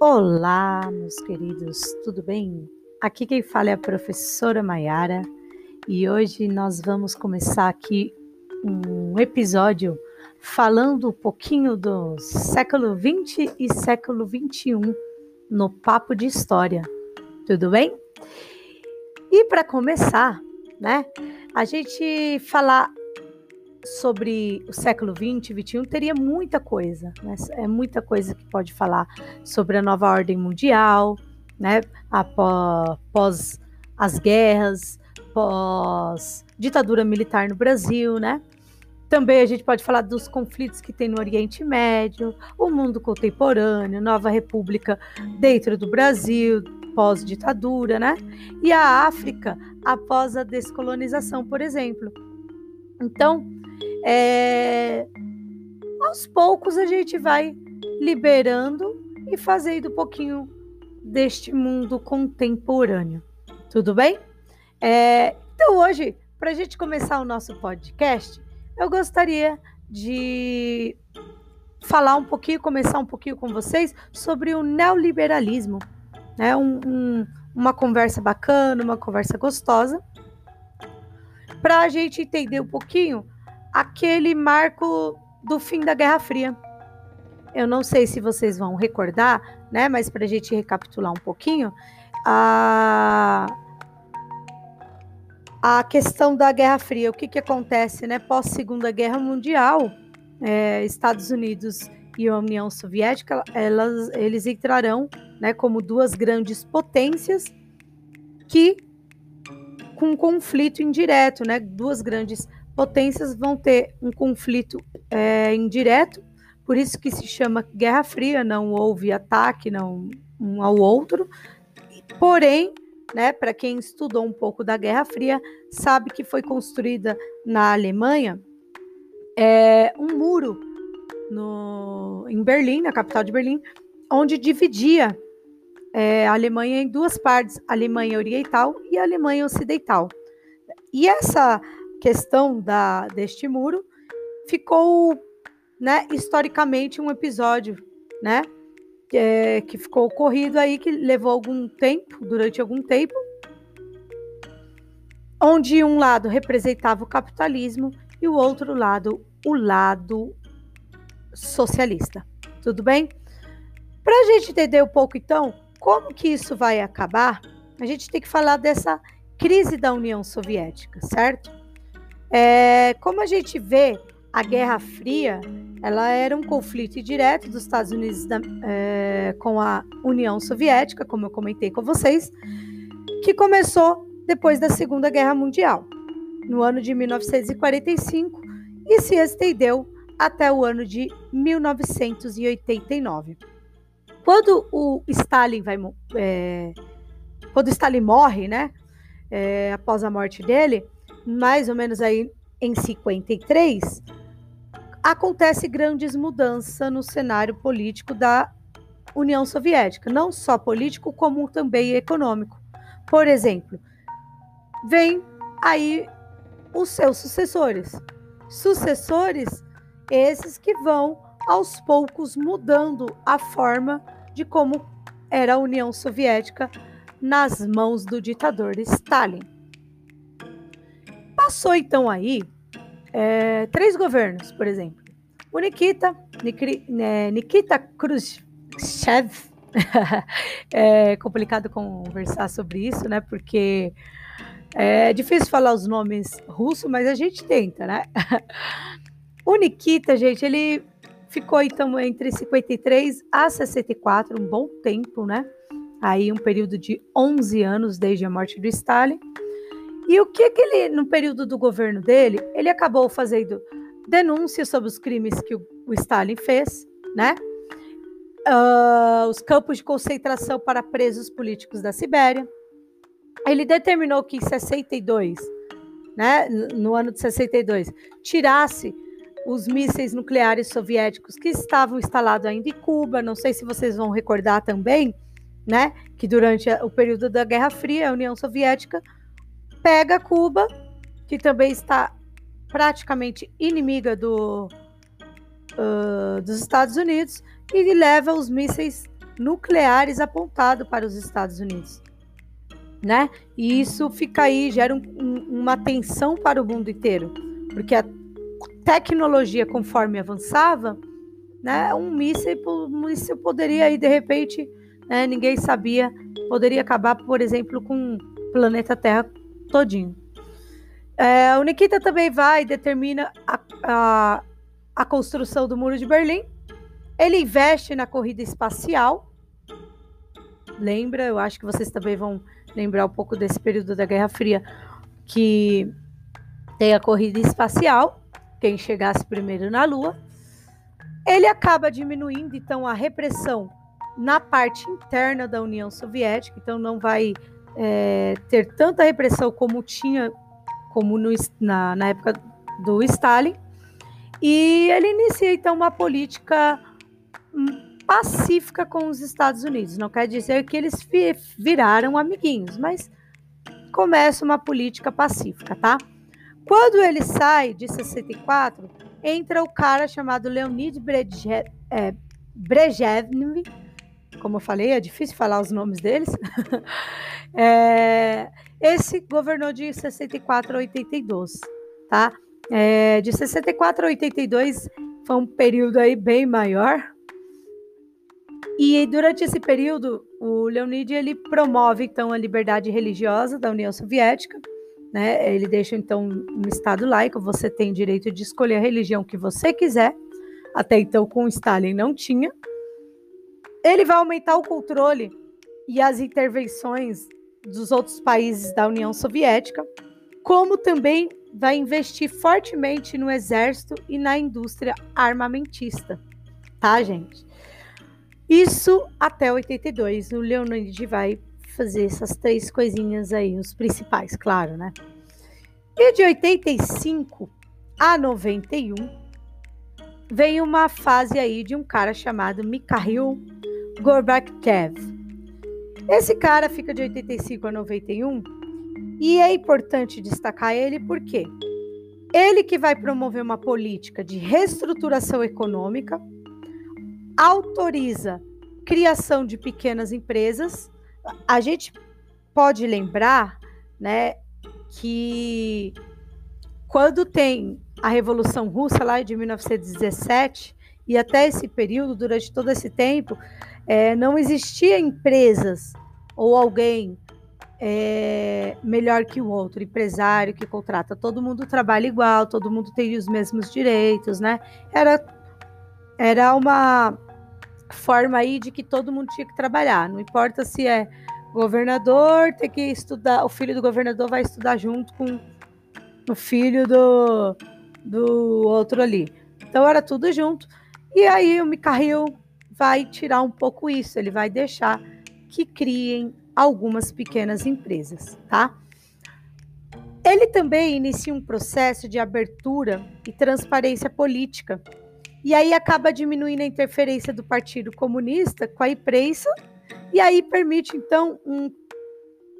Olá, meus queridos, tudo bem? Aqui quem fala é a professora Maiara e hoje nós vamos começar aqui um episódio falando um pouquinho do século 20 e século 21 no Papo de História, tudo bem? E para começar, né, a gente falar sobre o século 20 e 21 teria muita coisa, né? É muita coisa que pode falar sobre a nova ordem mundial, né? Após as guerras, pós ditadura militar no Brasil, né? Também a gente pode falar dos conflitos que tem no Oriente Médio, o mundo contemporâneo, nova república dentro do Brasil, pós-ditadura, né? E a África após a descolonização, por exemplo. Então, é, aos poucos a gente vai liberando e fazendo um pouquinho deste mundo contemporâneo. Tudo bem? É, então, hoje, para a gente começar o nosso podcast, eu gostaria de falar um pouquinho, começar um pouquinho com vocês sobre o neoliberalismo. Né? Um, um, uma conversa bacana, uma conversa gostosa, para a gente entender um pouquinho aquele marco do fim da Guerra Fria. Eu não sei se vocês vão recordar, né? Mas para a gente recapitular um pouquinho, a, a questão da Guerra Fria, o que, que acontece, né? Pós Segunda Guerra Mundial, é, Estados Unidos e a União Soviética, elas, eles entrarão, né, como duas grandes potências que com conflito indireto, né? Duas grandes potências vão ter um conflito é, indireto, por isso que se chama Guerra Fria, não houve ataque não, um ao outro. Porém, né, para quem estudou um pouco da Guerra Fria, sabe que foi construída na Alemanha é, um muro no, em Berlim, na capital de Berlim, onde dividia é, a Alemanha em duas partes, Alemanha Oriental e Alemanha Ocidental. E essa questão da, deste muro ficou, né, historicamente um episódio, né, é, que ficou ocorrido aí que levou algum tempo, durante algum tempo, onde um lado representava o capitalismo e o outro lado o lado socialista. Tudo bem? Para a gente entender um pouco, então, como que isso vai acabar, a gente tem que falar dessa crise da União Soviética, certo? É, como a gente vê, a Guerra Fria ela era um conflito direto dos Estados Unidos da, é, com a União Soviética, como eu comentei com vocês, que começou depois da Segunda Guerra Mundial, no ano de 1945, e se estendeu até o ano de 1989. Quando o Stalin vai, é, quando Stalin morre, né, é, após a morte dele, mais ou menos aí em 53, acontece grandes mudanças no cenário político da União Soviética, não só político, como também econômico. Por exemplo, vem aí os seus sucessores. Sucessores esses que vão aos poucos mudando a forma de como era a União Soviética nas mãos do ditador Stalin. Passou então aí é, três governos, por exemplo. O Nikita, né, Nikita Khrushchev, é complicado conversar sobre isso, né? Porque é difícil falar os nomes russos, mas a gente tenta, né? O Nikita, gente, ele ficou então entre 53 a 64, um bom tempo, né? Aí um período de 11 anos desde a morte do Stalin. E o que que ele, no período do governo dele, ele acabou fazendo denúncias sobre os crimes que o, o Stalin fez, né? Uh, os campos de concentração para presos políticos da Sibéria. Ele determinou que em 62, né, no ano de 62, tirasse os mísseis nucleares soviéticos que estavam instalados ainda em Cuba. Não sei se vocês vão recordar também, né, que durante o período da Guerra Fria, a União Soviética pega Cuba, que também está praticamente inimiga do, uh, dos Estados Unidos, e leva os mísseis nucleares apontado para os Estados Unidos. Né? E isso fica aí, gera um, um, uma tensão para o mundo inteiro, porque a tecnologia, conforme avançava, né, um míssil, míssil poderia aí, de repente, né, ninguém sabia, poderia acabar, por exemplo, com o planeta Terra todinho. É, o Nikita também vai e determina a, a, a construção do Muro de Berlim. Ele investe na corrida espacial. Lembra, eu acho que vocês também vão lembrar um pouco desse período da Guerra Fria, que tem a corrida espacial, quem chegasse primeiro na Lua. Ele acaba diminuindo, então, a repressão na parte interna da União Soviética, então não vai é, ter tanta repressão como tinha como no, na, na época do Stalin. E ele inicia então uma política hum, pacífica com os Estados Unidos. Não quer dizer que eles viraram amiguinhos, mas começa uma política pacífica, tá? Quando ele sai de 64, entra o cara chamado Leonid Brezhnev, é, Brezhnev como eu falei, é difícil falar os nomes deles. é, esse governou de 64 a 82, tá? É, de 64 a 82 foi um período aí bem maior. E durante esse período, o Leonid ele promove então a liberdade religiosa da União Soviética, né? Ele deixa então um estado laico, você tem direito de escolher a religião que você quiser. Até então com Stalin não tinha. Ele vai aumentar o controle e as intervenções dos outros países da União Soviética, como também vai investir fortemente no exército e na indústria armamentista, tá, gente? Isso até 82. O Leonid vai fazer essas três coisinhas aí, os principais, claro, né? E de 85 a 91 vem uma fase aí de um cara chamado Mikhail Gorbachev. Esse cara fica de 85 a 91 e é importante destacar ele porque ele que vai promover uma política de reestruturação econômica, autoriza criação de pequenas empresas. A gente pode lembrar, né, que quando tem a Revolução Russa lá de 1917 e até esse período, durante todo esse tempo, é, não existia empresas ou alguém é, melhor que o outro, empresário que contrata. Todo mundo trabalha igual, todo mundo tem os mesmos direitos, né? Era, era uma forma aí de que todo mundo tinha que trabalhar. Não importa se é governador, tem que estudar, o filho do governador vai estudar junto com o filho do, do outro ali. Então era tudo junto. E aí o Mikhail vai tirar um pouco isso, ele vai deixar que criem algumas pequenas empresas, tá? Ele também inicia um processo de abertura e transparência política, e aí acaba diminuindo a interferência do Partido Comunista com a imprensa, e aí permite então um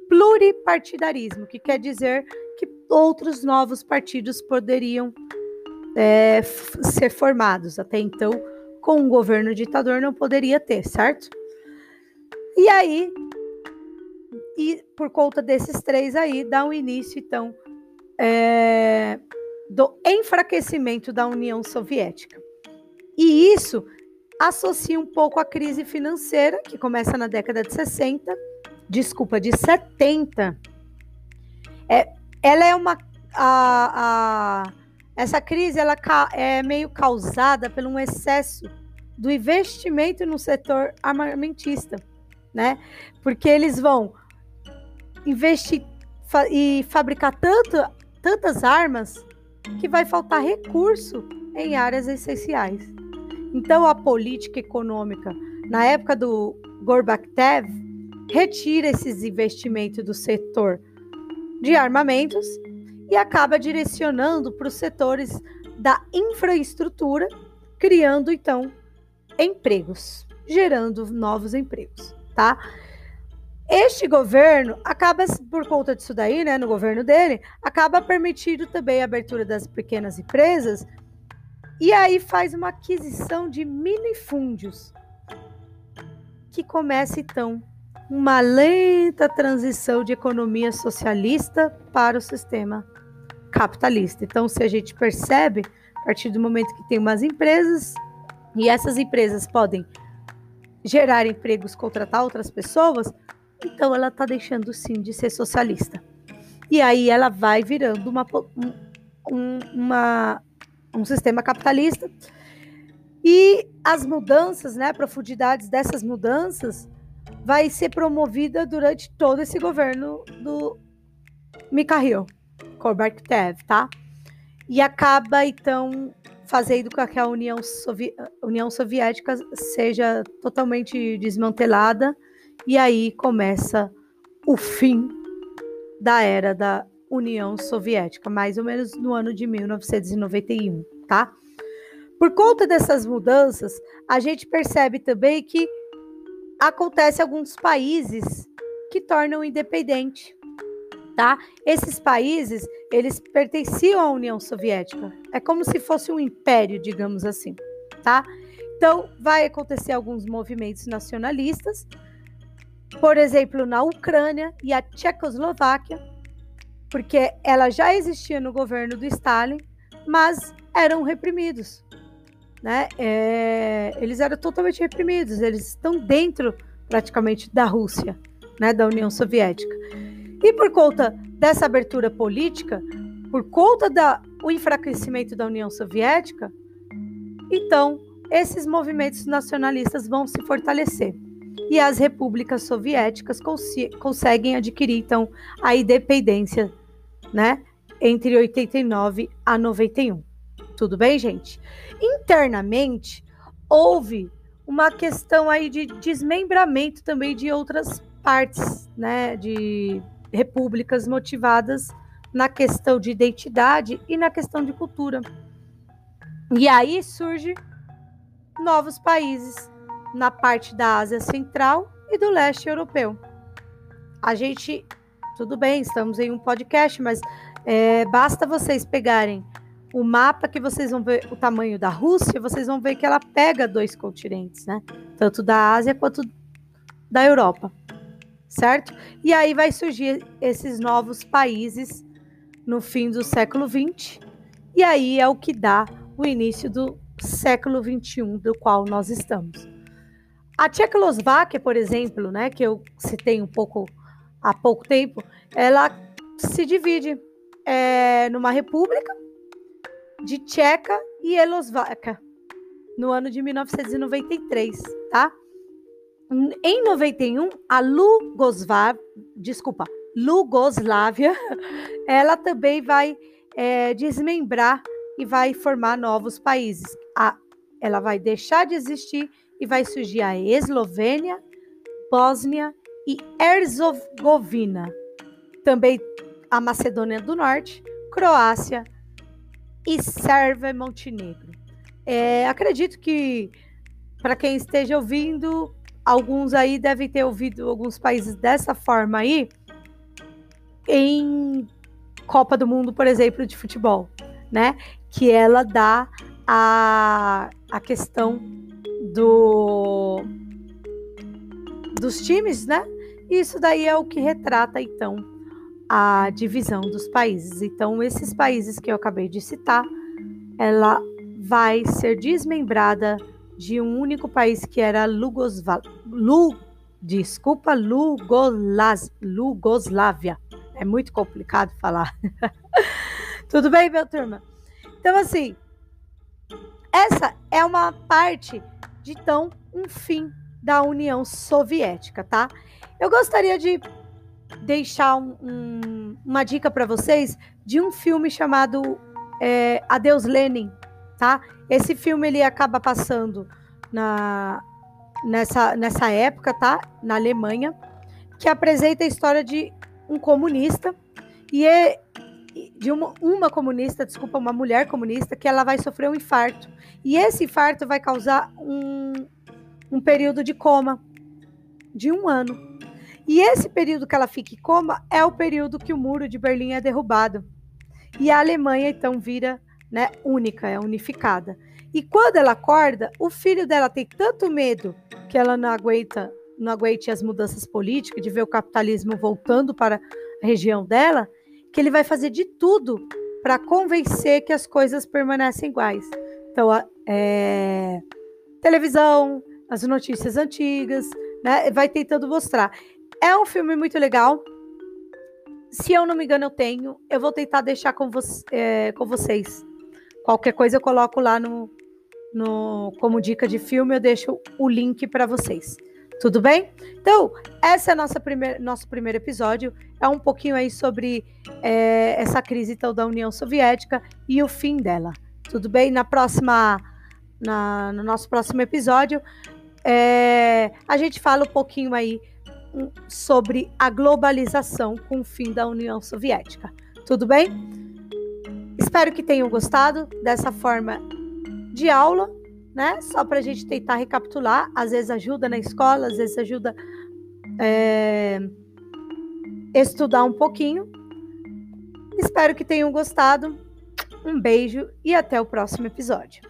pluripartidarismo, que quer dizer que outros novos partidos poderiam é, ser formados. Até então, com um governo ditador não poderia ter, certo? E aí, e por conta desses três aí, dá um início, então, é, do enfraquecimento da União Soviética. E isso associa um pouco a crise financeira, que começa na década de 60, desculpa, de 70. É, ela é uma. A, a, essa crise ela é meio causada por um excesso do investimento no setor armamentista, né? Porque eles vão investir fa e fabricar tanto, tantas armas que vai faltar recurso em áreas essenciais. Então a política econômica na época do Gorbachev retira esses investimentos do setor de armamentos e acaba direcionando para os setores da infraestrutura, criando então empregos, gerando novos empregos, tá? Este governo acaba, por conta disso daí, né, no governo dele, acaba permitindo também a abertura das pequenas empresas e aí faz uma aquisição de minifúndios, que começa então uma lenta transição de economia socialista para o sistema capitalista. Então, se a gente percebe, a partir do momento que tem umas empresas e essas empresas podem gerar empregos, contratar outras pessoas, então ela está deixando sim de ser socialista. E aí ela vai virando uma, um, uma, um sistema capitalista. E as mudanças, né, profundidades dessas mudanças, vai ser promovida durante todo esse governo do Mikhail Gorbachev, tá? E acaba, então, fazendo com que a União, Sovi União Soviética seja totalmente desmantelada, e aí começa o fim da era da União Soviética, mais ou menos no ano de 1991, tá? Por conta dessas mudanças, a gente percebe também que acontece alguns países que tornam independente, tá? Esses países, eles pertenciam à União Soviética. É como se fosse um império, digamos assim, tá? Então, vai acontecer alguns movimentos nacionalistas, por exemplo, na Ucrânia e a Tchecoslováquia, porque ela já existia no governo do Stalin, mas eram reprimidos. Né? É, eles eram totalmente reprimidos, eles estão dentro praticamente da Rússia, né, da União Soviética. E por conta dessa abertura política, por conta do enfraquecimento da União Soviética, então esses movimentos nacionalistas vão se fortalecer e as repúblicas soviéticas cons conseguem adquirir então a independência, né, entre 89 a 91. Tudo bem, gente? Internamente houve uma questão aí de desmembramento também de outras partes, né, de repúblicas motivadas na questão de identidade e na questão de cultura. E aí surge novos países na parte da Ásia Central e do leste europeu. A gente, tudo bem, estamos em um podcast, mas é, basta vocês pegarem o mapa que vocês vão ver o tamanho da Rússia, vocês vão ver que ela pega dois continentes, né? Tanto da Ásia quanto da Europa, certo? E aí vai surgir esses novos países no fim do século XX, e aí é o que dá o início do século XXI, do qual nós estamos. A Tchecoslováquia, por exemplo, né, que eu citei um pouco há pouco tempo, ela se divide é, numa república de Tcheca e Elosváquia no ano de 1993, tá? Em 91, a Lugoslávia, desculpa, Lugoslávia, ela também vai é, desmembrar e vai formar novos países. A, ela vai deixar de existir e vai surgir a Eslovênia, Bósnia e Herzegovina. Também a Macedônia do Norte, Croácia e Sérvia e Montenegro. É, acredito que, para quem esteja ouvindo, alguns aí devem ter ouvido alguns países dessa forma aí em Copa do Mundo, por exemplo, de futebol, né? Que ela dá a, a questão do dos times, né? Isso daí é o que retrata então a divisão dos países. Então, esses países que eu acabei de citar, ela vai ser desmembrada de um único país que era Lugosval... Lu... Desculpa, Lugolaz... Lugoslávia. É muito complicado falar. Tudo bem, meu turma? Então, assim, essa é uma parte de então um fim da União Soviética, tá? Eu gostaria de deixar um, um, uma dica para vocês de um filme chamado é, Adeus Lenin, tá? Esse filme ele acaba passando na nessa, nessa época, tá? Na Alemanha, que apresenta a história de um comunista e é de uma, uma comunista, desculpa, uma mulher comunista que ela vai sofrer um infarto e esse infarto vai causar um, um período de coma de um ano. E esse período que ela fica em coma é o período que o muro de Berlim é derrubado. E a Alemanha então vira né, única, é unificada. E quando ela acorda, o filho dela tem tanto medo que ela não aguenta não aguente as mudanças políticas, de ver o capitalismo voltando para a região dela, que ele vai fazer de tudo para convencer que as coisas permanecem iguais. Então, é, televisão, as notícias antigas, né? Vai tentando mostrar. É um filme muito legal. Se eu não me engano, eu tenho. Eu vou tentar deixar com, vo é, com vocês. Qualquer coisa eu coloco lá no, no como dica de filme, eu deixo o link para vocês. Tudo bem? Então, esse é nossa primeir, nosso primeiro episódio. É um pouquinho aí sobre é, essa crise então, da União Soviética e o fim dela. Tudo bem? Na próxima, na, no nosso próximo episódio, é, a gente fala um pouquinho aí sobre a globalização com o fim da União Soviética. Tudo bem? Espero que tenham gostado dessa forma de aula, né? Só para a gente tentar recapitular. Às vezes ajuda na escola, às vezes ajuda é, estudar um pouquinho. Espero que tenham gostado. Um beijo e até o próximo episódio.